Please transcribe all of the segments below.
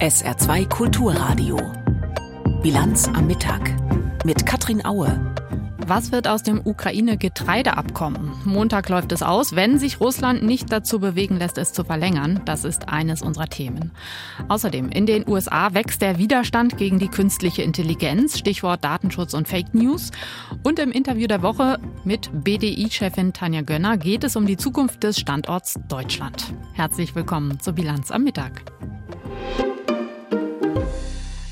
SR2 Kulturradio. Bilanz am Mittag mit Katrin Aue. Was wird aus dem Ukraine-Getreideabkommen? Montag läuft es aus, wenn sich Russland nicht dazu bewegen lässt, es zu verlängern. Das ist eines unserer Themen. Außerdem, in den USA wächst der Widerstand gegen die künstliche Intelligenz, Stichwort Datenschutz und Fake News. Und im Interview der Woche mit BDI-Chefin Tanja Gönner geht es um die Zukunft des Standorts Deutschland. Herzlich willkommen zur Bilanz am Mittag.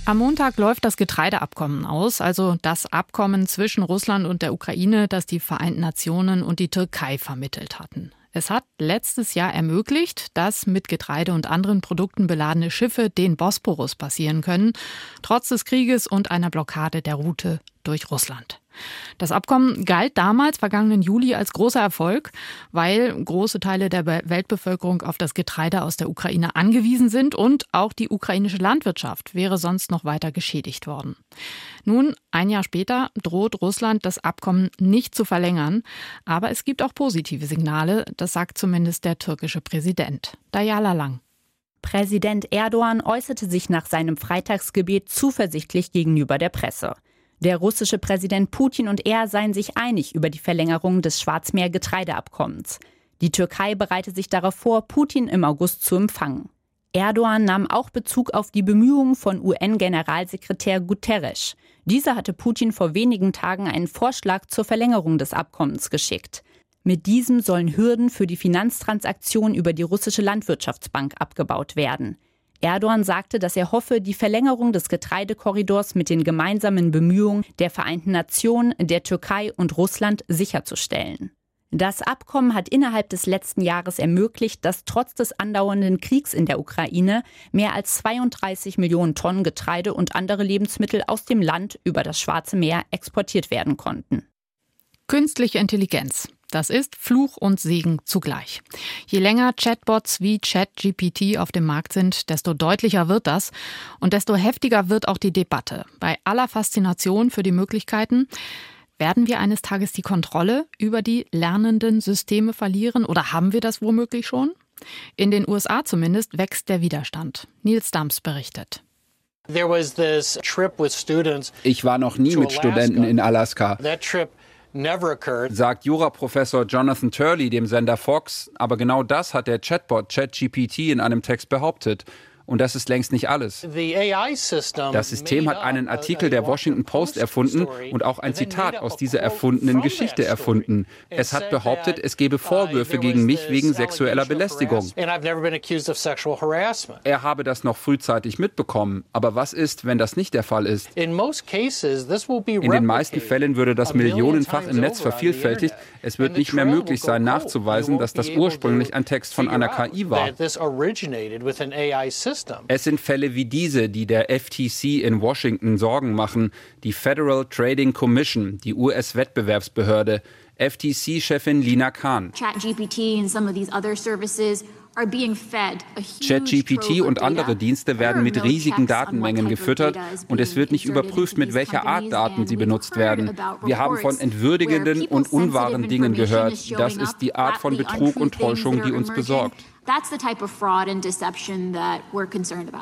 Am Montag läuft das Getreideabkommen aus, also das Abkommen zwischen Russland und der Ukraine, das die Vereinten Nationen und die Türkei vermittelt hatten. Es hat letztes Jahr ermöglicht, dass mit Getreide und anderen Produkten beladene Schiffe den Bosporus passieren können, trotz des Krieges und einer Blockade der Route durch Russland. Das Abkommen galt damals, vergangenen Juli, als großer Erfolg, weil große Teile der Weltbevölkerung auf das Getreide aus der Ukraine angewiesen sind und auch die ukrainische Landwirtschaft wäre sonst noch weiter geschädigt worden. Nun, ein Jahr später, droht Russland das Abkommen nicht zu verlängern, aber es gibt auch positive Signale, das sagt zumindest der türkische Präsident. Dayala Lang. Präsident Erdogan äußerte sich nach seinem Freitagsgebet zuversichtlich gegenüber der Presse. Der russische Präsident Putin und er seien sich einig über die Verlängerung des Schwarzmeer-Getreideabkommens. Die Türkei bereite sich darauf vor, Putin im August zu empfangen. Erdogan nahm auch Bezug auf die Bemühungen von UN-Generalsekretär Guterres. Dieser hatte Putin vor wenigen Tagen einen Vorschlag zur Verlängerung des Abkommens geschickt. Mit diesem sollen Hürden für die Finanztransaktion über die russische Landwirtschaftsbank abgebaut werden. Erdogan sagte, dass er hoffe, die Verlängerung des Getreidekorridors mit den gemeinsamen Bemühungen der Vereinten Nationen, der Türkei und Russland sicherzustellen. Das Abkommen hat innerhalb des letzten Jahres ermöglicht, dass trotz des andauernden Kriegs in der Ukraine mehr als 32 Millionen Tonnen Getreide und andere Lebensmittel aus dem Land über das Schwarze Meer exportiert werden konnten. Künstliche Intelligenz. Das ist Fluch und Segen zugleich. Je länger Chatbots wie ChatGPT auf dem Markt sind, desto deutlicher wird das und desto heftiger wird auch die Debatte. Bei aller Faszination für die Möglichkeiten werden wir eines Tages die Kontrolle über die lernenden Systeme verlieren oder haben wir das womöglich schon? In den USA zumindest wächst der Widerstand. Nils Dams berichtet. Ich war noch nie mit Studenten in Alaska sagt Juraprofessor Jonathan Turley dem Sender Fox. Aber genau das hat der Chatbot ChatGPT in einem Text behauptet. Und das ist längst nicht alles. Das System hat einen Artikel der Washington Post erfunden und auch ein Zitat aus dieser erfundenen Geschichte erfunden. Es hat behauptet, es gebe Vorwürfe gegen mich wegen sexueller Belästigung. Er habe das noch frühzeitig mitbekommen. Aber was ist, wenn das nicht der Fall ist? In den meisten Fällen würde das millionenfach im Netz vervielfältigt. Es wird nicht mehr möglich sein, nachzuweisen, dass das ursprünglich ein Text von einer KI war. Es sind Fälle wie diese, die der FTC in Washington Sorgen machen. Die Federal Trading Commission, die US-Wettbewerbsbehörde, FTC-Chefin Lina Khan. ChatGPT und andere Dienste werden mit riesigen Datenmengen gefüttert und es wird nicht überprüft, mit welcher Art Daten sie benutzt werden. Wir haben von entwürdigenden und unwahren Dingen gehört. Das ist die Art von Betrug und Täuschung, die uns besorgt.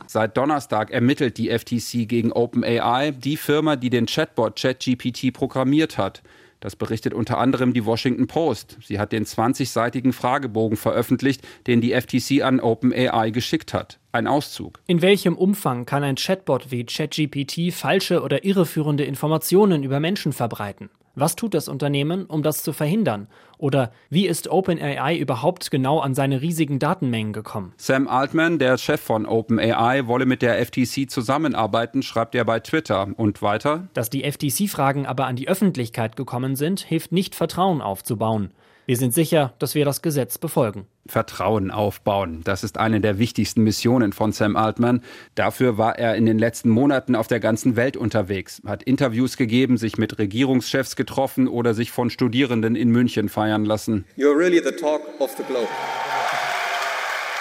Seit Donnerstag ermittelt die FTC gegen OpenAI, die Firma, die den Chatbot ChatGPT programmiert hat. Das berichtet unter anderem die Washington Post. Sie hat den 20-seitigen Fragebogen veröffentlicht, den die FTC an OpenAI geschickt hat. Ein Auszug. In welchem Umfang kann ein Chatbot wie ChatGPT falsche oder irreführende Informationen über Menschen verbreiten? Was tut das Unternehmen, um das zu verhindern? Oder wie ist OpenAI überhaupt genau an seine riesigen Datenmengen gekommen? Sam Altman, der Chef von OpenAI, wolle mit der FTC zusammenarbeiten, schreibt er bei Twitter. Und weiter? Dass die FTC-Fragen aber an die Öffentlichkeit gekommen sind, hilft nicht Vertrauen aufzubauen. Wir sind sicher, dass wir das Gesetz befolgen. Vertrauen aufbauen. Das ist eine der wichtigsten Missionen von Sam Altman. Dafür war er in den letzten Monaten auf der ganzen Welt unterwegs, hat Interviews gegeben, sich mit Regierungschefs getroffen oder sich von Studierenden in München feiern lassen. You're really the talk of the globe.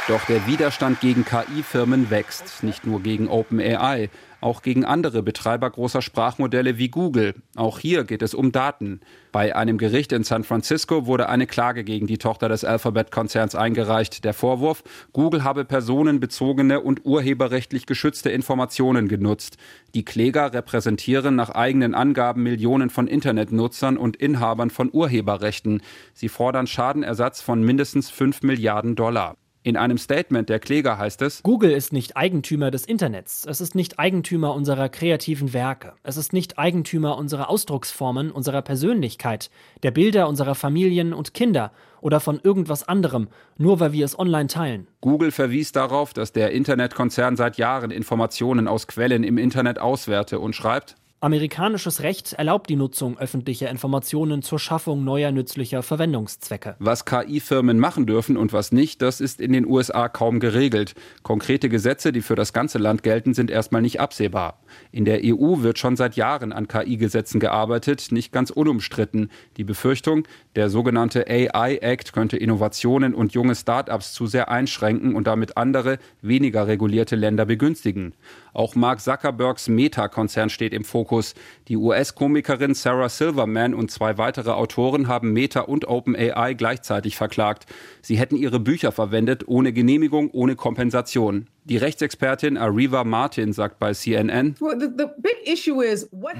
Doch der Widerstand gegen KI-Firmen wächst, nicht nur gegen OpenAI, auch gegen andere Betreiber großer Sprachmodelle wie Google. Auch hier geht es um Daten. Bei einem Gericht in San Francisco wurde eine Klage gegen die Tochter des Alphabet-Konzerns eingereicht. Der Vorwurf, Google habe personenbezogene und urheberrechtlich geschützte Informationen genutzt. Die Kläger repräsentieren nach eigenen Angaben Millionen von Internetnutzern und Inhabern von Urheberrechten. Sie fordern Schadenersatz von mindestens 5 Milliarden Dollar. In einem Statement der Kläger heißt es, Google ist nicht Eigentümer des Internets, es ist nicht Eigentümer unserer kreativen Werke, es ist nicht Eigentümer unserer Ausdrucksformen, unserer Persönlichkeit, der Bilder unserer Familien und Kinder oder von irgendwas anderem, nur weil wir es online teilen. Google verwies darauf, dass der Internetkonzern seit Jahren Informationen aus Quellen im Internet auswerte und schreibt, Amerikanisches Recht erlaubt die Nutzung öffentlicher Informationen zur Schaffung neuer nützlicher Verwendungszwecke. Was KI-Firmen machen dürfen und was nicht, das ist in den USA kaum geregelt. Konkrete Gesetze, die für das ganze Land gelten, sind erstmal nicht absehbar. In der EU wird schon seit Jahren an KI-Gesetzen gearbeitet, nicht ganz unumstritten. Die Befürchtung, der sogenannte AI Act könnte Innovationen und junge Start-ups zu sehr einschränken und damit andere, weniger regulierte Länder begünstigen. Auch Mark Zuckerbergs Meta-Konzern steht im Fokus. Die US-Komikerin Sarah Silverman und zwei weitere Autoren haben Meta und OpenAI gleichzeitig verklagt. Sie hätten ihre Bücher verwendet, ohne Genehmigung, ohne Kompensation. Die Rechtsexpertin Ariva Martin sagt bei CNN,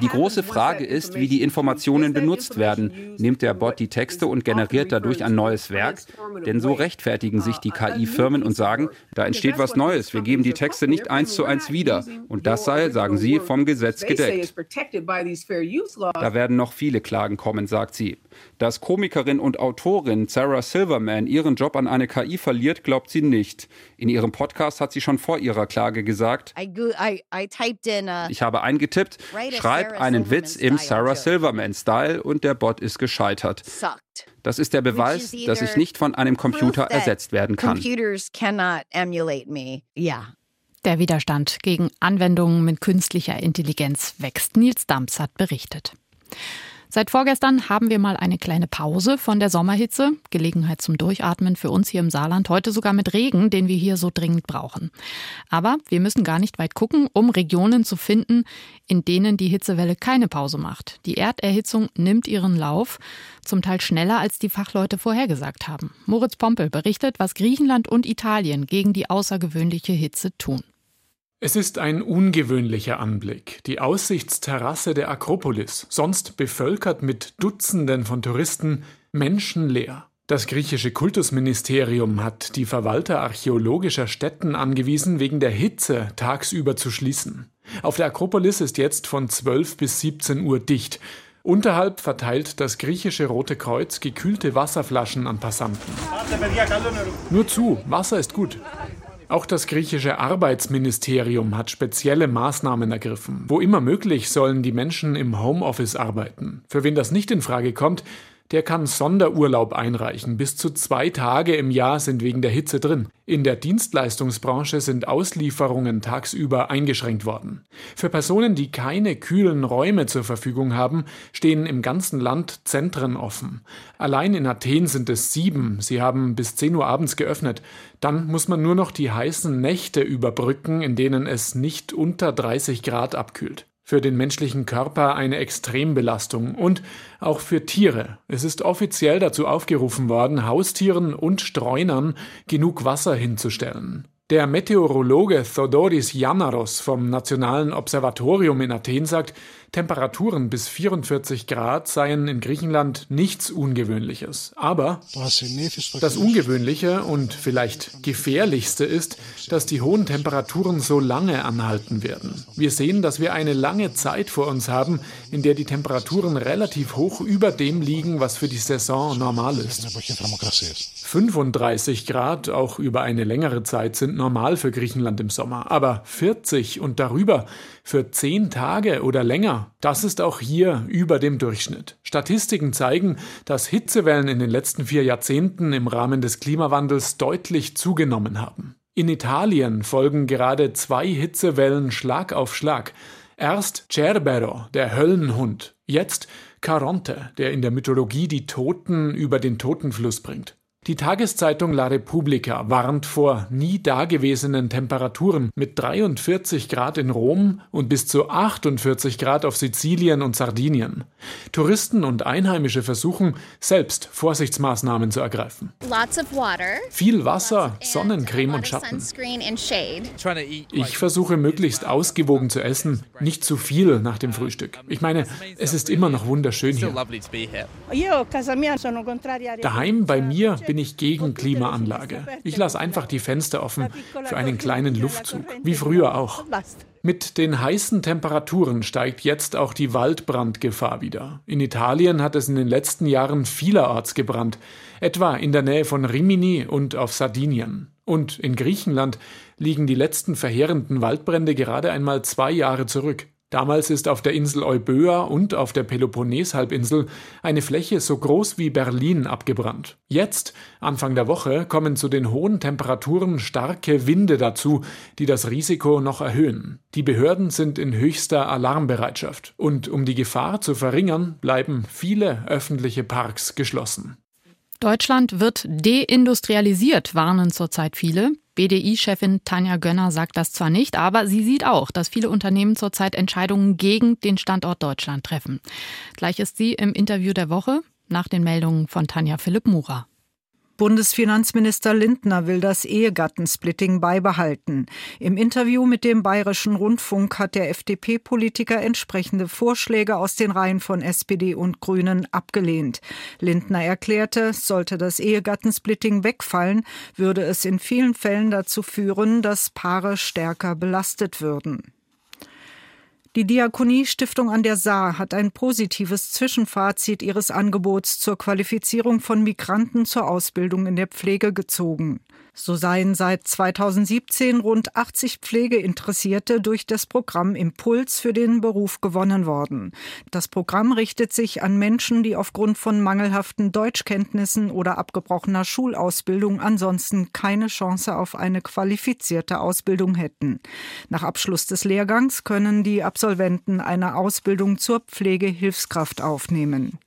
die große Frage ist, wie die Informationen benutzt werden. Nimmt der Bot die Texte und generiert dadurch ein neues Werk? Denn so rechtfertigen sich die KI-Firmen und sagen, da entsteht was Neues, wir geben die Texte nicht eins zu eins wieder. Und das sei, sagen sie, vom Gesetz gedeckt. Da werden noch viele Klagen kommen, sagt sie. Dass Komikerin und Autorin Sarah Silverman ihren Job an eine KI verliert, glaubt sie nicht. In ihrem Podcast hat sie schon vor ihrer Klage gesagt, ich habe eingetippt, schreib einen Witz im Sarah Silverman-Style und der Bot ist gescheitert. Das ist der Beweis, dass ich nicht von einem Computer ersetzt werden kann. Der Widerstand gegen Anwendungen mit künstlicher Intelligenz wächst. Nils Dams hat berichtet. Seit vorgestern haben wir mal eine kleine Pause von der Sommerhitze. Gelegenheit zum Durchatmen für uns hier im Saarland. Heute sogar mit Regen, den wir hier so dringend brauchen. Aber wir müssen gar nicht weit gucken, um Regionen zu finden, in denen die Hitzewelle keine Pause macht. Die Erderhitzung nimmt ihren Lauf, zum Teil schneller als die Fachleute vorhergesagt haben. Moritz Pompel berichtet, was Griechenland und Italien gegen die außergewöhnliche Hitze tun. Es ist ein ungewöhnlicher Anblick. Die Aussichtsterrasse der Akropolis, sonst bevölkert mit Dutzenden von Touristen, menschenleer. Das griechische Kultusministerium hat die Verwalter archäologischer Stätten angewiesen, wegen der Hitze tagsüber zu schließen. Auf der Akropolis ist jetzt von 12 bis 17 Uhr dicht. Unterhalb verteilt das griechische Rote Kreuz gekühlte Wasserflaschen an Passanten. Nur zu, Wasser ist gut. Auch das griechische Arbeitsministerium hat spezielle Maßnahmen ergriffen. Wo immer möglich sollen die Menschen im Homeoffice arbeiten. Für wen das nicht in Frage kommt, der kann Sonderurlaub einreichen. Bis zu zwei Tage im Jahr sind wegen der Hitze drin. In der Dienstleistungsbranche sind Auslieferungen tagsüber eingeschränkt worden. Für Personen, die keine kühlen Räume zur Verfügung haben, stehen im ganzen Land Zentren offen. Allein in Athen sind es sieben. Sie haben bis 10 Uhr abends geöffnet. Dann muss man nur noch die heißen Nächte überbrücken, in denen es nicht unter 30 Grad abkühlt für den menschlichen Körper eine Extrembelastung und auch für Tiere. Es ist offiziell dazu aufgerufen worden, Haustieren und Streunern genug Wasser hinzustellen. Der Meteorologe Thodoris Yanaros vom Nationalen Observatorium in Athen sagt, Temperaturen bis 44 Grad seien in Griechenland nichts Ungewöhnliches. Aber das Ungewöhnliche und vielleicht gefährlichste ist, dass die hohen Temperaturen so lange anhalten werden. Wir sehen, dass wir eine lange Zeit vor uns haben, in der die Temperaturen relativ hoch über dem liegen, was für die Saison normal ist. 35 Grad auch über eine längere Zeit sind normal für Griechenland im Sommer, aber 40 und darüber für 10 Tage oder länger das ist auch hier über dem Durchschnitt. Statistiken zeigen, dass Hitzewellen in den letzten vier Jahrzehnten im Rahmen des Klimawandels deutlich zugenommen haben. In Italien folgen gerade zwei Hitzewellen Schlag auf Schlag. Erst Cerbero, der Höllenhund, jetzt Caronte, der in der Mythologie die Toten über den Totenfluss bringt. Die Tageszeitung La Repubblica warnt vor nie dagewesenen Temperaturen mit 43 Grad in Rom und bis zu 48 Grad auf Sizilien und Sardinien. Touristen und Einheimische versuchen, selbst Vorsichtsmaßnahmen zu ergreifen. Viel Wasser, Sonnencreme und Schatten. Ich versuche möglichst ausgewogen zu essen, nicht zu viel nach dem Frühstück. Ich meine, es ist immer noch wunderschön hier. Daheim bei mir bin ich gegen Klimaanlage. Ich lasse einfach die Fenster offen für einen kleinen Luftzug, wie früher auch. Mit den heißen Temperaturen steigt jetzt auch die Waldbrandgefahr wieder. In Italien hat es in den letzten Jahren vielerorts gebrannt, etwa in der Nähe von Rimini und auf Sardinien. Und in Griechenland liegen die letzten verheerenden Waldbrände gerade einmal zwei Jahre zurück. Damals ist auf der Insel Euböa und auf der Peloponneshalbinsel eine Fläche so groß wie Berlin abgebrannt. Jetzt, Anfang der Woche, kommen zu den hohen Temperaturen starke Winde dazu, die das Risiko noch erhöhen. Die Behörden sind in höchster Alarmbereitschaft. Und um die Gefahr zu verringern, bleiben viele öffentliche Parks geschlossen. Deutschland wird deindustrialisiert, warnen zurzeit viele. BDI-Chefin Tanja Gönner sagt das zwar nicht, aber sie sieht auch, dass viele Unternehmen zurzeit Entscheidungen gegen den Standort Deutschland treffen. Gleich ist sie im Interview der Woche nach den Meldungen von Tanja Philipp Murer. Bundesfinanzminister Lindner will das Ehegattensplitting beibehalten. Im Interview mit dem Bayerischen Rundfunk hat der FDP-Politiker entsprechende Vorschläge aus den Reihen von SPD und Grünen abgelehnt. Lindner erklärte, sollte das Ehegattensplitting wegfallen, würde es in vielen Fällen dazu führen, dass Paare stärker belastet würden. Die Diakonie-Stiftung an der Saar hat ein positives Zwischenfazit ihres Angebots zur Qualifizierung von Migranten zur Ausbildung in der Pflege gezogen. So seien seit 2017 rund 80 Pflegeinteressierte durch das Programm Impuls für den Beruf gewonnen worden. Das Programm richtet sich an Menschen, die aufgrund von mangelhaften Deutschkenntnissen oder abgebrochener Schulausbildung ansonsten keine Chance auf eine qualifizierte Ausbildung hätten. Nach Abschluss des Lehrgangs können die Absolventen eine Ausbildung zur Pflegehilfskraft aufnehmen.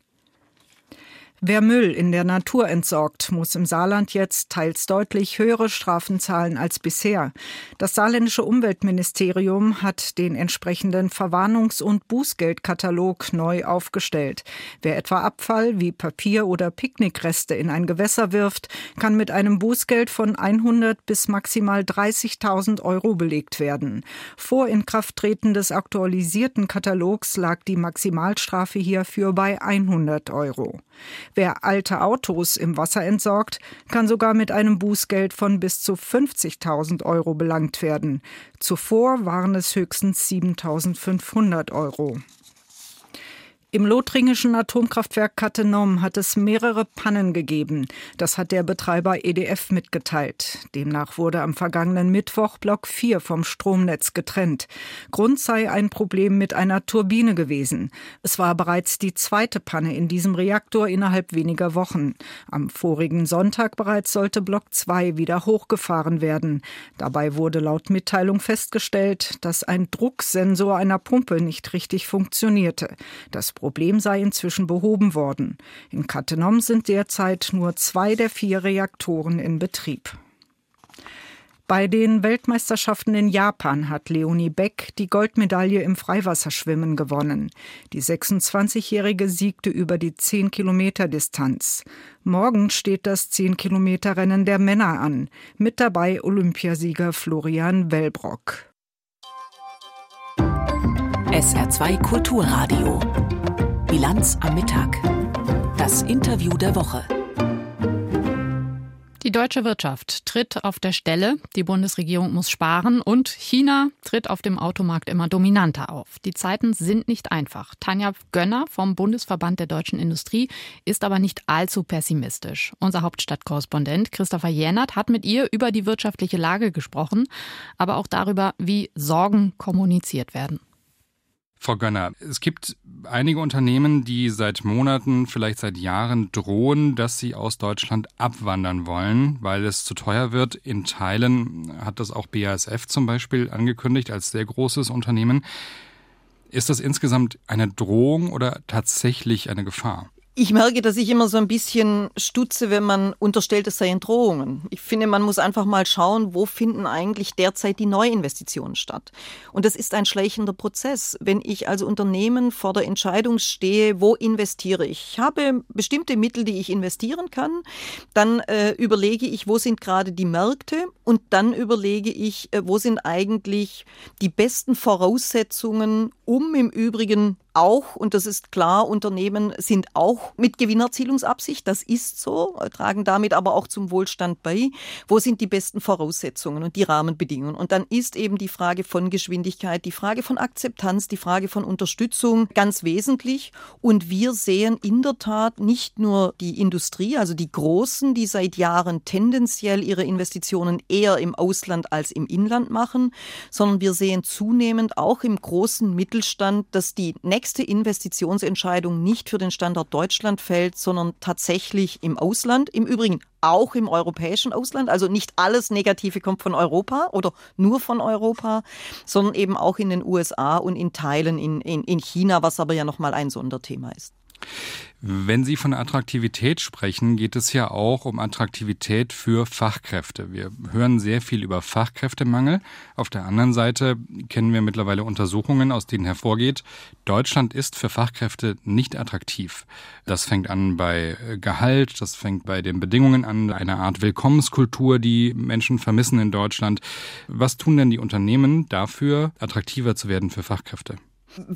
Wer Müll in der Natur entsorgt, muss im Saarland jetzt teils deutlich höhere Strafen zahlen als bisher. Das saarländische Umweltministerium hat den entsprechenden Verwarnungs- und Bußgeldkatalog neu aufgestellt. Wer etwa Abfall wie Papier oder Picknickreste in ein Gewässer wirft, kann mit einem Bußgeld von 100 bis maximal 30.000 Euro belegt werden. Vor Inkrafttreten des aktualisierten Katalogs lag die Maximalstrafe hierfür bei 100 Euro. Wer alte Autos im Wasser entsorgt, kann sogar mit einem Bußgeld von bis zu 50.000 Euro belangt werden. Zuvor waren es höchstens 7.500 Euro. Im lothringischen Atomkraftwerk Cattenom hat es mehrere Pannen gegeben. Das hat der Betreiber EDF mitgeteilt. Demnach wurde am vergangenen Mittwoch Block 4 vom Stromnetz getrennt. Grund sei ein Problem mit einer Turbine gewesen. Es war bereits die zweite Panne in diesem Reaktor innerhalb weniger Wochen. Am vorigen Sonntag bereits sollte Block 2 wieder hochgefahren werden. Dabei wurde laut Mitteilung festgestellt, dass ein Drucksensor einer Pumpe nicht richtig funktionierte. Das Problem sei inzwischen behoben worden. In Cattenom sind derzeit nur zwei der vier Reaktoren in Betrieb. Bei den Weltmeisterschaften in Japan hat Leonie Beck die Goldmedaille im Freiwasserschwimmen gewonnen. Die 26-Jährige siegte über die 10 Kilometer Distanz. Morgen steht das 10 Kilometer Rennen der Männer an. Mit dabei Olympiasieger Florian Wellbrock. SR2 Kulturradio Bilanz am Mittag. Das Interview der Woche. Die deutsche Wirtschaft tritt auf der Stelle, die Bundesregierung muss sparen und China tritt auf dem Automarkt immer dominanter auf. Die Zeiten sind nicht einfach. Tanja Gönner vom Bundesverband der deutschen Industrie ist aber nicht allzu pessimistisch. Unser Hauptstadtkorrespondent Christopher Jänert hat mit ihr über die wirtschaftliche Lage gesprochen, aber auch darüber, wie Sorgen kommuniziert werden. Frau Gönner, es gibt einige Unternehmen, die seit Monaten, vielleicht seit Jahren drohen, dass sie aus Deutschland abwandern wollen, weil es zu teuer wird. In Teilen hat das auch BASF zum Beispiel angekündigt als sehr großes Unternehmen. Ist das insgesamt eine Drohung oder tatsächlich eine Gefahr? Ich merke, dass ich immer so ein bisschen stutze, wenn man unterstellt, es seien Drohungen. Ich finde, man muss einfach mal schauen, wo finden eigentlich derzeit die Neuinvestitionen statt. Und das ist ein schleichender Prozess. Wenn ich als Unternehmen vor der Entscheidung stehe, wo investiere ich? Ich habe bestimmte Mittel, die ich investieren kann. Dann äh, überlege ich, wo sind gerade die Märkte? Und dann überlege ich, äh, wo sind eigentlich die besten Voraussetzungen, um im Übrigen auch, und das ist klar, Unternehmen sind auch mit Gewinnerzielungsabsicht, das ist so, tragen damit aber auch zum Wohlstand bei. Wo sind die besten Voraussetzungen und die Rahmenbedingungen? Und dann ist eben die Frage von Geschwindigkeit, die Frage von Akzeptanz, die Frage von Unterstützung ganz wesentlich. Und wir sehen in der Tat nicht nur die Industrie, also die Großen, die seit Jahren tendenziell ihre Investitionen eher im Ausland als im Inland machen, sondern wir sehen zunehmend auch im großen Mittelstand, dass die nächsten nächste Investitionsentscheidung nicht für den Standort Deutschland fällt, sondern tatsächlich im Ausland. Im Übrigen auch im europäischen Ausland. Also nicht alles Negative kommt von Europa oder nur von Europa, sondern eben auch in den USA und in Teilen in, in, in China, was aber ja nochmal ein Sonderthema ist. Wenn Sie von Attraktivität sprechen, geht es ja auch um Attraktivität für Fachkräfte. Wir hören sehr viel über Fachkräftemangel. Auf der anderen Seite kennen wir mittlerweile Untersuchungen, aus denen hervorgeht, Deutschland ist für Fachkräfte nicht attraktiv. Das fängt an bei Gehalt, das fängt bei den Bedingungen an, eine Art Willkommenskultur, die Menschen vermissen in Deutschland. Was tun denn die Unternehmen dafür, attraktiver zu werden für Fachkräfte?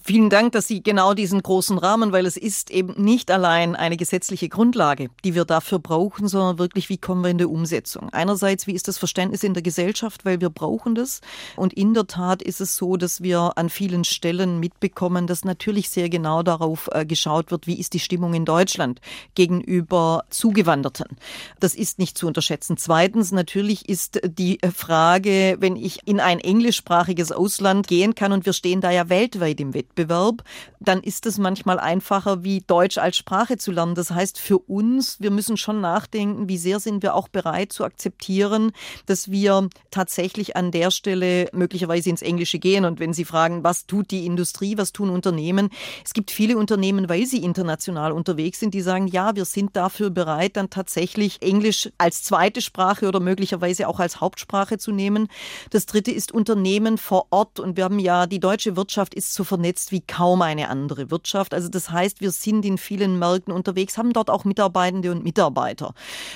Vielen Dank, dass Sie genau diesen großen Rahmen, weil es ist eben nicht allein eine gesetzliche Grundlage, die wir dafür brauchen, sondern wirklich, wie kommen wir in der Umsetzung? Einerseits, wie ist das Verständnis in der Gesellschaft, weil wir brauchen das. Und in der Tat ist es so, dass wir an vielen Stellen mitbekommen, dass natürlich sehr genau darauf äh, geschaut wird, wie ist die Stimmung in Deutschland gegenüber Zugewanderten. Das ist nicht zu unterschätzen. Zweitens, natürlich ist die Frage, wenn ich in ein englischsprachiges Ausland gehen kann und wir stehen da ja weltweit im Wettbewerb, dann ist es manchmal einfacher, wie Deutsch als Sprache zu lernen. Das heißt, für uns, wir müssen schon nachdenken, wie sehr sind wir auch bereit zu akzeptieren, dass wir tatsächlich an der Stelle möglicherweise ins Englische gehen. Und wenn Sie fragen, was tut die Industrie, was tun Unternehmen? Es gibt viele Unternehmen, weil sie international unterwegs sind, die sagen, ja, wir sind dafür bereit, dann tatsächlich Englisch als zweite Sprache oder möglicherweise auch als Hauptsprache zu nehmen. Das dritte ist Unternehmen vor Ort. Und wir haben ja, die deutsche Wirtschaft ist so vernetzt wie kaum eine andere Wirtschaft. Also das heißt, wir sind in vielen Märkten unterwegs, haben dort auch Mitarbeitende und Mitarbeiter.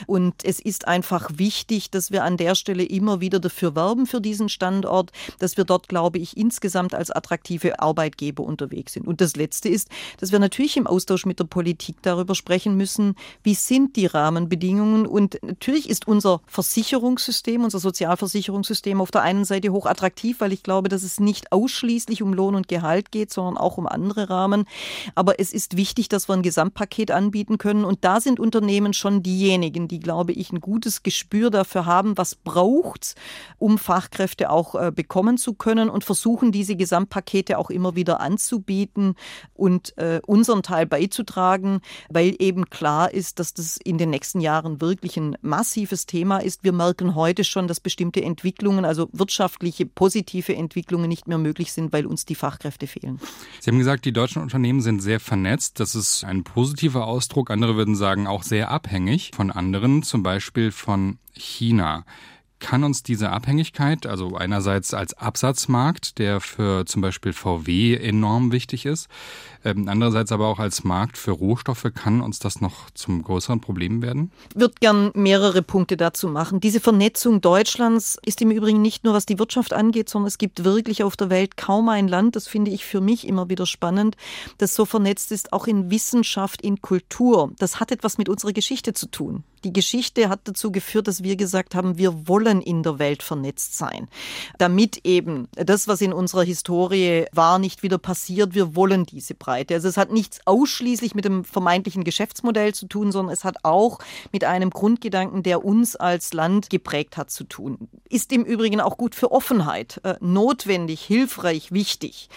Und es ist einfach wichtig, dass wir an der Stelle immer wieder dafür werben für diesen Standort, dass wir dort, glaube ich, insgesamt als attraktive Arbeitgeber unterwegs sind. Und das Letzte ist, dass wir natürlich im Austausch mit der Politik darüber sprechen müssen, wie sind die Rahmenbedingungen. Und natürlich ist unser Versicherungssystem, unser Sozialversicherungssystem auf der einen Seite hoch attraktiv, weil ich glaube, dass es nicht ausschließlich um Lohn und Gehalt geht, sondern auch um andere Rahmen. Aber es ist wichtig, dass wir ein Gesamtpaket anbieten können. Und da sind Unternehmen schon diejenigen, die, glaube ich, ein gutes Gespür dafür haben, was braucht um Fachkräfte auch äh, bekommen zu können und versuchen, diese Gesamtpakete auch immer wieder anzubieten und äh, unseren Teil beizutragen, weil eben klar ist, dass das in den nächsten Jahren wirklich ein massives Thema ist. Wir merken heute schon, dass bestimmte Entwicklungen, also wirtschaftliche positive Entwicklungen nicht mehr möglich sind, weil uns die Fachkräfte fehlen. Sie haben gesagt, die deutschen Unternehmen sind sehr vernetzt. Das ist ein positiver Ausdruck. Andere würden sagen, auch sehr abhängig von anderen, zum Beispiel von China kann uns diese Abhängigkeit, also einerseits als Absatzmarkt, der für zum Beispiel VW enorm wichtig ist, ähm, andererseits aber auch als Markt für Rohstoffe, kann uns das noch zum größeren Problem werden? Ich würde gern mehrere Punkte dazu machen. Diese Vernetzung Deutschlands ist im Übrigen nicht nur, was die Wirtschaft angeht, sondern es gibt wirklich auf der Welt kaum ein Land, das finde ich für mich immer wieder spannend, das so vernetzt ist, auch in Wissenschaft, in Kultur. Das hat etwas mit unserer Geschichte zu tun. Die Geschichte hat dazu geführt, dass wir gesagt haben, wir wollen in der Welt vernetzt sein, damit eben das, was in unserer Historie war, nicht wieder passiert. Wir wollen diese Breite. Also es hat nichts ausschließlich mit dem vermeintlichen Geschäftsmodell zu tun, sondern es hat auch mit einem Grundgedanken, der uns als Land geprägt hat, zu tun. Ist im Übrigen auch gut für Offenheit, äh, notwendig, hilfreich, wichtig.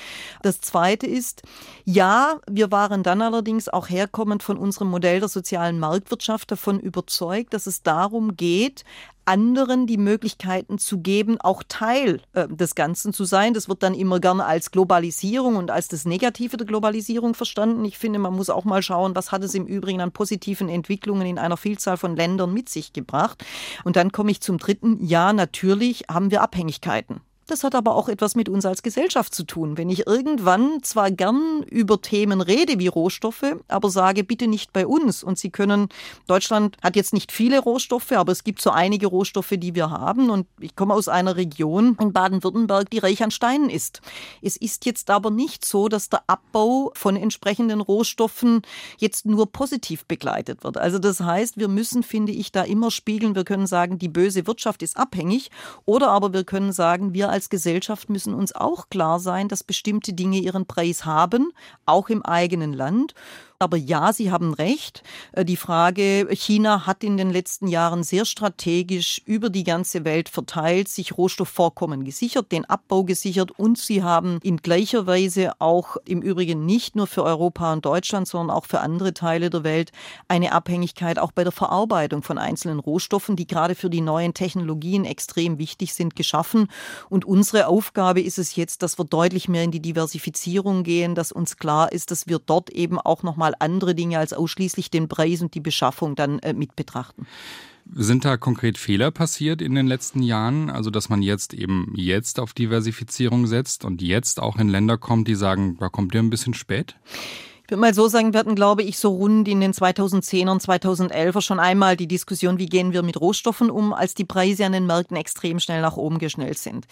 Das Zweite ist, ja, wir waren dann allerdings auch herkommend von unserem Modell der sozialen Marktwirtschaft davon überzeugt, überzeugt, dass es darum geht, anderen die Möglichkeiten zu geben, auch Teil äh, des Ganzen zu sein. Das wird dann immer gerne als Globalisierung und als das Negative der Globalisierung verstanden. Ich finde, man muss auch mal schauen, was hat es im Übrigen an positiven Entwicklungen in einer Vielzahl von Ländern mit sich gebracht. Und dann komme ich zum dritten. Ja, natürlich haben wir Abhängigkeiten. Das hat aber auch etwas mit uns als Gesellschaft zu tun. Wenn ich irgendwann zwar gern über Themen rede wie Rohstoffe, aber sage, bitte nicht bei uns. Und Sie können, Deutschland hat jetzt nicht viele Rohstoffe, aber es gibt so einige Rohstoffe, die wir haben. Und ich komme aus einer Region in Baden-Württemberg, die reich an Steinen ist. Es ist jetzt aber nicht so, dass der Abbau von entsprechenden Rohstoffen jetzt nur positiv begleitet wird. Also das heißt, wir müssen, finde ich, da immer spiegeln. Wir können sagen, die böse Wirtschaft ist abhängig. Oder aber wir können sagen, wir als Gesellschaft müssen uns auch klar sein, dass bestimmte Dinge ihren Preis haben, auch im eigenen Land. Aber ja, Sie haben recht. Äh, die Frage, China hat in den letzten Jahren sehr strategisch über die ganze Welt verteilt, sich Rohstoffvorkommen gesichert, den Abbau gesichert und sie haben in gleicher Weise auch im Übrigen nicht nur für Europa und Deutschland, sondern auch für andere Teile der Welt eine Abhängigkeit auch bei der Verarbeitung von einzelnen Rohstoffen, die gerade für die neuen Technologien extrem wichtig sind, geschaffen. Und unsere Aufgabe ist es jetzt, dass wir deutlich mehr in die Diversifizierung gehen, dass uns klar ist, dass wir dort eben auch nochmal mal andere Dinge als ausschließlich den Preis und die Beschaffung dann äh, mit betrachten. Sind da konkret Fehler passiert in den letzten Jahren? Also, dass man jetzt eben jetzt auf Diversifizierung setzt und jetzt auch in Länder kommt, die sagen, da kommt ihr ein bisschen spät? Ich würde mal so sagen, wir hatten, glaube ich, so rund in den 2010er und 2011er schon einmal die Diskussion, wie gehen wir mit Rohstoffen um, als die Preise an den Märkten extrem schnell nach oben geschnellt sind.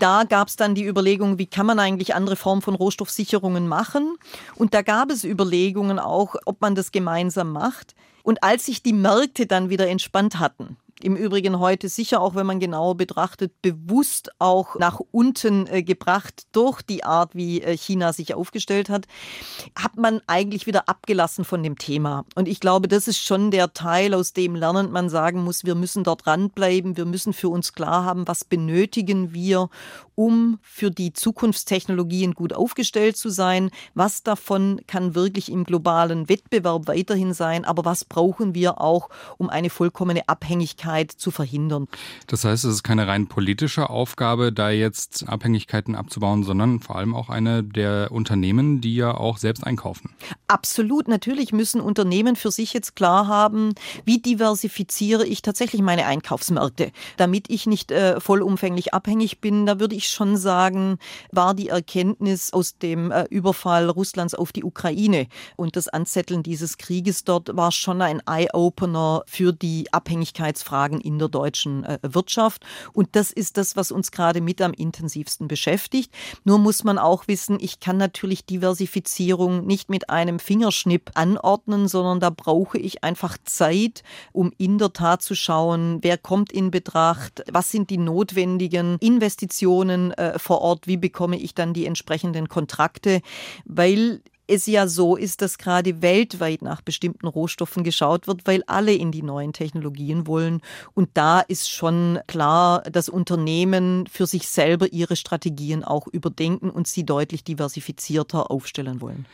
Da gab es dann die Überlegung, wie kann man eigentlich andere Formen von Rohstoffsicherungen machen? Und da gab es Überlegungen auch, ob man das gemeinsam macht. Und als sich die Märkte dann wieder entspannt hatten, im Übrigen heute sicher, auch wenn man genauer betrachtet, bewusst auch nach unten äh, gebracht durch die Art, wie äh, China sich aufgestellt hat, hat man eigentlich wieder abgelassen von dem Thema. Und ich glaube, das ist schon der Teil, aus dem lernend man sagen muss, wir müssen dort dranbleiben, wir müssen für uns klar haben, was benötigen wir, um für die Zukunftstechnologien gut aufgestellt zu sein. Was davon kann wirklich im globalen Wettbewerb weiterhin sein, aber was brauchen wir auch, um eine vollkommene Abhängigkeit Abhängigkeit zu verhindern. Das heißt, es ist keine rein politische Aufgabe, da jetzt Abhängigkeiten abzubauen, sondern vor allem auch eine der Unternehmen, die ja auch selbst einkaufen. Absolut. Natürlich müssen Unternehmen für sich jetzt klar haben, wie diversifiziere ich tatsächlich meine Einkaufsmärkte, damit ich nicht äh, vollumfänglich abhängig bin. Da würde ich schon sagen, war die Erkenntnis aus dem äh, Überfall Russlands auf die Ukraine und das Anzetteln dieses Krieges dort war schon ein Eye-Opener für die Abhängigkeitsfrage Fragen in der deutschen äh, Wirtschaft. Und das ist das, was uns gerade mit am intensivsten beschäftigt. Nur muss man auch wissen, ich kann natürlich Diversifizierung nicht mit einem Fingerschnipp anordnen, sondern da brauche ich einfach Zeit, um in der Tat zu schauen, wer kommt in Betracht, was sind die notwendigen Investitionen äh, vor Ort, wie bekomme ich dann die entsprechenden Kontrakte, weil es ja so ist, dass gerade weltweit nach bestimmten Rohstoffen geschaut wird, weil alle in die neuen Technologien wollen. Und da ist schon klar, dass Unternehmen für sich selber ihre Strategien auch überdenken und sie deutlich diversifizierter aufstellen wollen.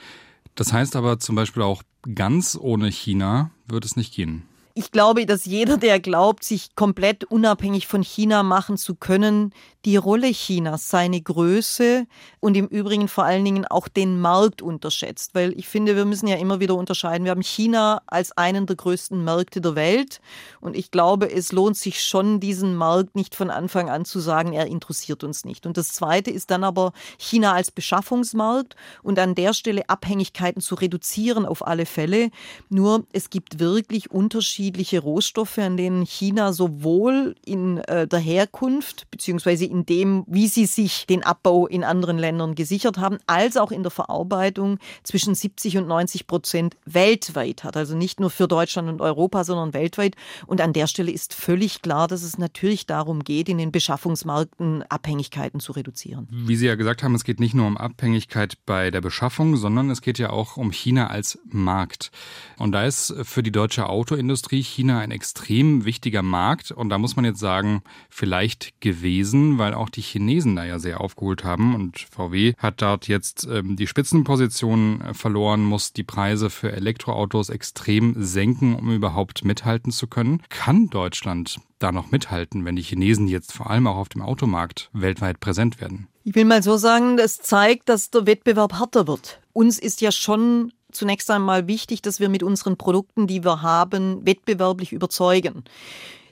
Das heißt aber zum Beispiel auch ganz ohne China wird es nicht gehen. Ich glaube, dass jeder, der glaubt, sich komplett unabhängig von China machen zu können, die Rolle Chinas, seine Größe und im Übrigen vor allen Dingen auch den Markt unterschätzt. Weil ich finde, wir müssen ja immer wieder unterscheiden. Wir haben China als einen der größten Märkte der Welt. Und ich glaube, es lohnt sich schon, diesen Markt nicht von Anfang an zu sagen, er interessiert uns nicht. Und das Zweite ist dann aber China als Beschaffungsmarkt und an der Stelle Abhängigkeiten zu reduzieren auf alle Fälle. Nur es gibt wirklich unterschiedliche Rohstoffe, an denen China sowohl in äh, der Herkunft bzw in dem, wie sie sich den Abbau in anderen Ländern gesichert haben, als auch in der Verarbeitung zwischen 70 und 90 Prozent weltweit hat. Also nicht nur für Deutschland und Europa, sondern weltweit. Und an der Stelle ist völlig klar, dass es natürlich darum geht, in den Beschaffungsmärkten Abhängigkeiten zu reduzieren. Wie Sie ja gesagt haben, es geht nicht nur um Abhängigkeit bei der Beschaffung, sondern es geht ja auch um China als Markt. Und da ist für die deutsche Autoindustrie Autoindustrie China ein extrem wichtiger Markt und da muss man jetzt sagen, vielleicht gewesen, weil auch die Chinesen da ja sehr aufgeholt haben und VW hat dort jetzt ähm, die Spitzenposition verloren, muss die Preise für Elektroautos extrem senken, um überhaupt mithalten zu können. Kann Deutschland da noch mithalten, wenn die Chinesen jetzt vor allem auch auf dem Automarkt weltweit präsent werden? Ich will mal so sagen, das zeigt, dass der Wettbewerb härter wird. Uns ist ja schon zunächst einmal wichtig, dass wir mit unseren Produkten, die wir haben, wettbewerblich überzeugen.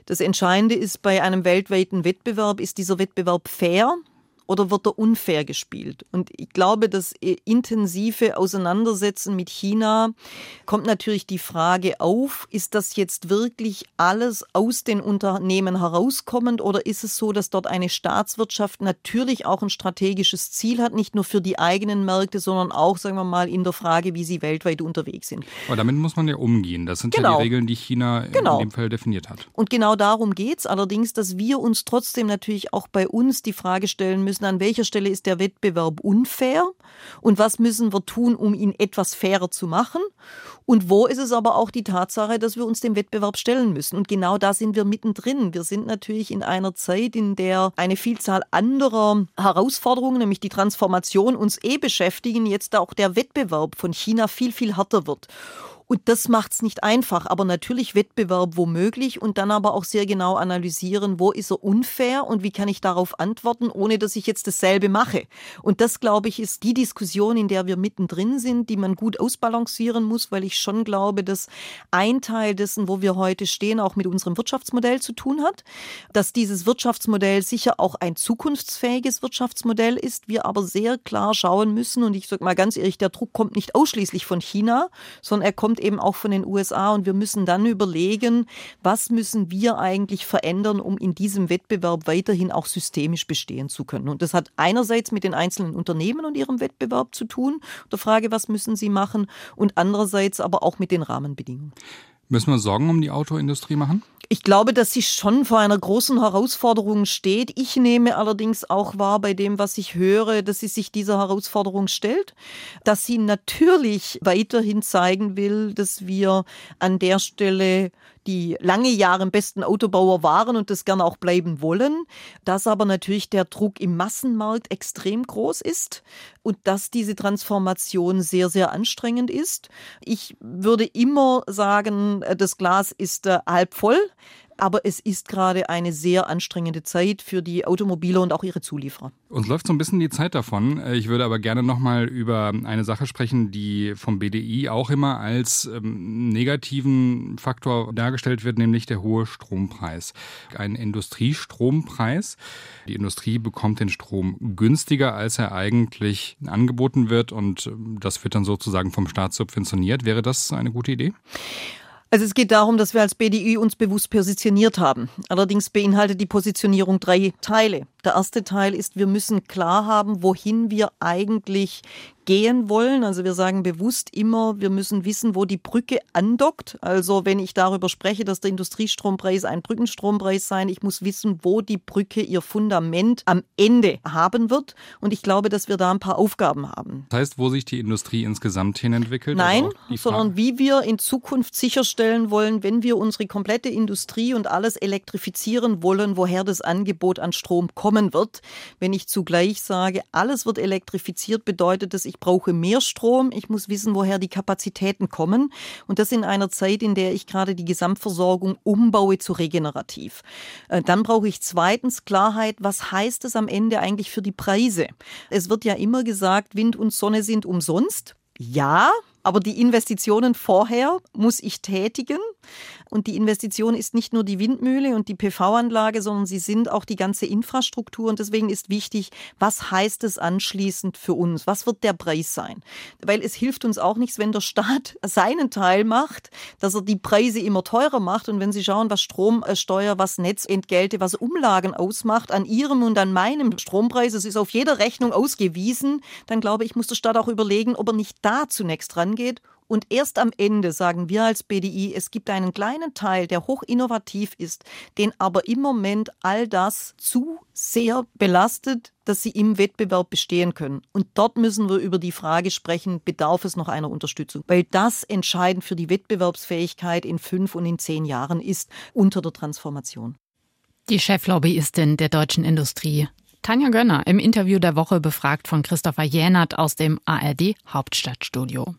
Das Entscheidende ist bei einem weltweiten Wettbewerb, ist dieser Wettbewerb fair? Oder wird er unfair gespielt? Und ich glaube, das intensive Auseinandersetzen mit China kommt natürlich die Frage auf, ist das jetzt wirklich alles aus den Unternehmen herauskommend oder ist es so, dass dort eine Staatswirtschaft natürlich auch ein strategisches Ziel hat, nicht nur für die eigenen Märkte, sondern auch, sagen wir mal, in der Frage, wie sie weltweit unterwegs sind. Aber damit muss man ja umgehen. Das sind genau. ja die genau. Regeln, die China genau. in dem Fall definiert hat. Und genau darum geht es allerdings, dass wir uns trotzdem natürlich auch bei uns die Frage stellen müssen, müssen, an welcher Stelle ist der Wettbewerb unfair und was müssen wir tun, um ihn etwas fairer zu machen. Und wo ist es aber auch die Tatsache, dass wir uns dem Wettbewerb stellen müssen. Und genau da sind wir mittendrin. Wir sind natürlich in einer Zeit, in der eine Vielzahl anderer Herausforderungen, nämlich die Transformation, uns eh beschäftigen, jetzt auch der Wettbewerb von China viel, viel härter wird. Und das macht es nicht einfach, aber natürlich Wettbewerb womöglich und dann aber auch sehr genau analysieren, wo ist er unfair und wie kann ich darauf antworten, ohne dass ich jetzt dasselbe mache. Und das, glaube ich, ist die Diskussion, in der wir mittendrin sind, die man gut ausbalancieren muss, weil ich schon glaube, dass ein Teil dessen, wo wir heute stehen, auch mit unserem Wirtschaftsmodell zu tun hat, dass dieses Wirtschaftsmodell sicher auch ein zukunftsfähiges Wirtschaftsmodell ist, wir aber sehr klar schauen müssen und ich sage mal ganz ehrlich, der Druck kommt nicht ausschließlich von China, sondern er kommt eben auch von den USA und wir müssen dann überlegen, was müssen wir eigentlich verändern, um in diesem Wettbewerb weiterhin auch systemisch bestehen zu können. Und das hat einerseits mit den einzelnen Unternehmen und ihrem Wettbewerb zu tun, der Frage, was müssen sie machen, und andererseits aber auch mit den Rahmenbedingungen. Müssen wir Sorgen um die Autoindustrie machen? Ich glaube, dass sie schon vor einer großen Herausforderung steht. Ich nehme allerdings auch wahr bei dem, was ich höre, dass sie sich dieser Herausforderung stellt, dass sie natürlich weiterhin zeigen will, dass wir an der Stelle die lange Jahre im besten Autobauer waren und das gerne auch bleiben wollen, dass aber natürlich der Druck im Massenmarkt extrem groß ist und dass diese Transformation sehr, sehr anstrengend ist. Ich würde immer sagen, das Glas ist äh, halb voll aber es ist gerade eine sehr anstrengende Zeit für die Automobile und auch ihre Zulieferer. Uns läuft so ein bisschen die Zeit davon. Ich würde aber gerne nochmal über eine Sache sprechen, die vom BDI auch immer als ähm, negativen Faktor dargestellt wird, nämlich der hohe Strompreis. Ein Industriestrompreis. Die Industrie bekommt den Strom günstiger, als er eigentlich angeboten wird und ähm, das wird dann sozusagen vom Staat subventioniert. Wäre das eine gute Idee? Also es geht darum, dass wir als BDI uns bewusst positioniert haben. Allerdings beinhaltet die Positionierung drei Teile. Der erste Teil ist, wir müssen klar haben, wohin wir eigentlich gehen wollen. Also wir sagen bewusst immer, wir müssen wissen, wo die Brücke andockt. Also wenn ich darüber spreche, dass der Industriestrompreis ein Brückenstrompreis sein, ich muss wissen, wo die Brücke ihr Fundament am Ende haben wird. Und ich glaube, dass wir da ein paar Aufgaben haben. Das heißt, wo sich die Industrie insgesamt hin entwickelt? Nein, sondern wie wir in Zukunft sicherstellen wollen, wenn wir unsere komplette Industrie und alles elektrifizieren wollen, woher das Angebot an Strom kommen wird. Wenn ich zugleich sage, alles wird elektrifiziert, bedeutet das, ich brauche mehr Strom, ich muss wissen, woher die Kapazitäten kommen. Und das in einer Zeit, in der ich gerade die Gesamtversorgung umbaue zu regenerativ. Äh, dann brauche ich zweitens Klarheit, was heißt es am Ende eigentlich für die Preise? Es wird ja immer gesagt, Wind und Sonne sind umsonst. Ja, aber die Investitionen vorher muss ich tätigen. Und die Investition ist nicht nur die Windmühle und die PV-Anlage, sondern sie sind auch die ganze Infrastruktur. Und deswegen ist wichtig, was heißt es anschließend für uns? Was wird der Preis sein? Weil es hilft uns auch nichts, wenn der Staat seinen Teil macht, dass er die Preise immer teurer macht. Und wenn Sie schauen, was Stromsteuer, was Netzentgelte, was Umlagen ausmacht an Ihrem und an meinem Strompreis, es ist auf jeder Rechnung ausgewiesen, dann glaube ich, muss der Staat auch überlegen, ob er nicht da zunächst rangeht Und erst am Ende sagen wir als BDI, es gibt einen kleinen Teil, der hoch innovativ ist, den aber im Moment all das zu sehr belastet, dass sie im Wettbewerb bestehen können. Und dort müssen wir über die Frage sprechen, bedarf es noch einer Unterstützung? Weil das entscheidend für die Wettbewerbsfähigkeit in fünf und in zehn Jahren ist unter der Transformation. Die Cheflobbyistin der deutschen Industrie. Tanja Gönner im Interview der Woche befragt von Christopher Jänert aus dem ARD Hauptstadtstudio.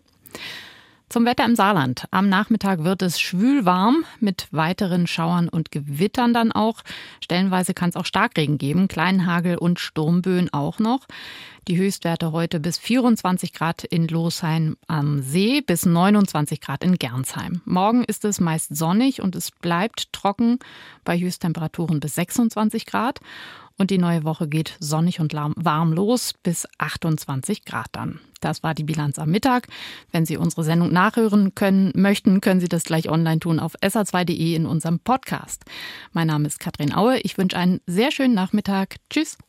Zum Wetter im Saarland. Am Nachmittag wird es schwül warm mit weiteren Schauern und Gewittern dann auch. Stellenweise kann es auch Starkregen geben, kleinen Hagel und Sturmböen auch noch. Die Höchstwerte heute bis 24 Grad in Losheim am See, bis 29 Grad in Gernsheim. Morgen ist es meist sonnig und es bleibt trocken bei Höchsttemperaturen bis 26 Grad. Und die neue Woche geht sonnig und warm los bis 28 Grad dann. Das war die Bilanz am Mittag. Wenn Sie unsere Sendung nachhören können, möchten, können Sie das gleich online tun auf sa2.de in unserem Podcast. Mein Name ist Katrin Aue. Ich wünsche einen sehr schönen Nachmittag. Tschüss.